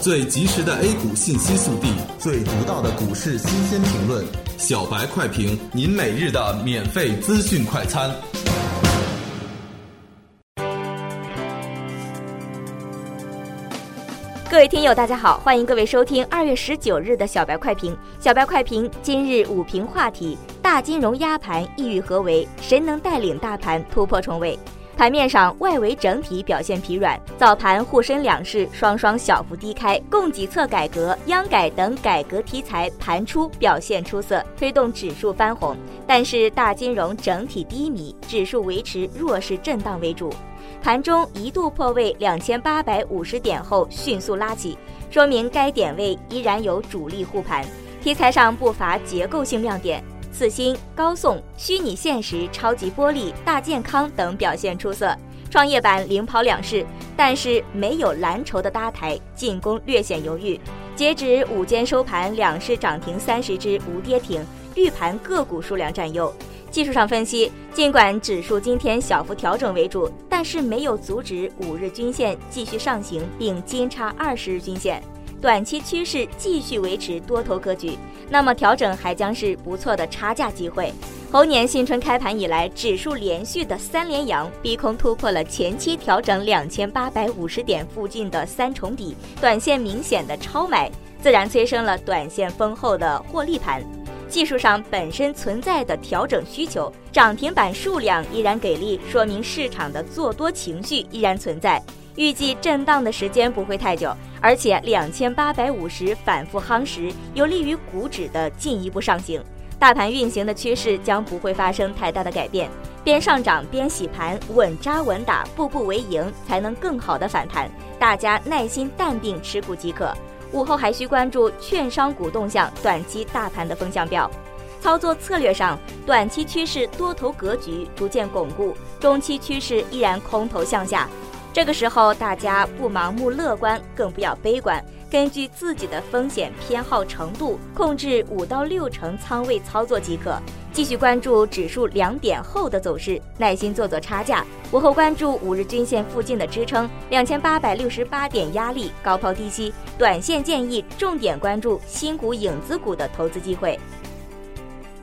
最及时的 A 股信息速递，最独到的股市新鲜评论，小白快评，您每日的免费资讯快餐。各位听友，大家好，欢迎各位收听二月十九日的小白快评。小白快评今日午评话题：大金融压盘意欲何为？谁能带领大盘突破重围？盘面上，外围整体表现疲软，早盘沪深两市双双小幅低开，供给侧改革、央改等改革题材盘初表现出色，推动指数翻红。但是大金融整体低迷，指数维持弱势震荡为主。盘中一度破位两千八百五十点后迅速拉起，说明该点位依然有主力护盘。题材上不乏结构性亮点。四星、高送、虚拟现实、超级玻璃、大健康等表现出色，创业板领跑两市，但是没有蓝筹的搭台，进攻略显犹豫。截止午间收盘，两市涨停三十只，无跌停，绿盘个股数量占优。技术上分析，尽管指数今天小幅调整为主，但是没有阻止五日均线继续上行，并金叉二十日均线。短期趋势继续维持多头格局，那么调整还将是不错的差价机会。猴年新春开盘以来，指数连续的三连阳，逼空突破了前期调整两千八百五十点附近的三重底，短线明显的超买，自然催生了短线丰厚的获利盘。技术上本身存在的调整需求，涨停板数量依然给力，说明市场的做多情绪依然存在。预计震荡的时间不会太久，而且两千八百五十反复夯实，有利于股指的进一步上行。大盘运行的趋势将不会发生太大的改变，边上涨边洗盘，稳扎稳打，步步为营，才能更好的反弹。大家耐心淡定持股即可。午后还需关注券商股动向，短期大盘的风向标。操作策略上，短期趋势多头格局逐渐巩固，中期趋势依然空头向下。这个时候，大家不盲目乐观，更不要悲观，根据自己的风险偏好程度，控制五到六成仓位操作即可。继续关注指数两点后的走势，耐心做做差价。午后关注五日均线附近的支撑两千八百六十八点压力，高抛低吸。短线建议重点关注新股、影子股的投资机会。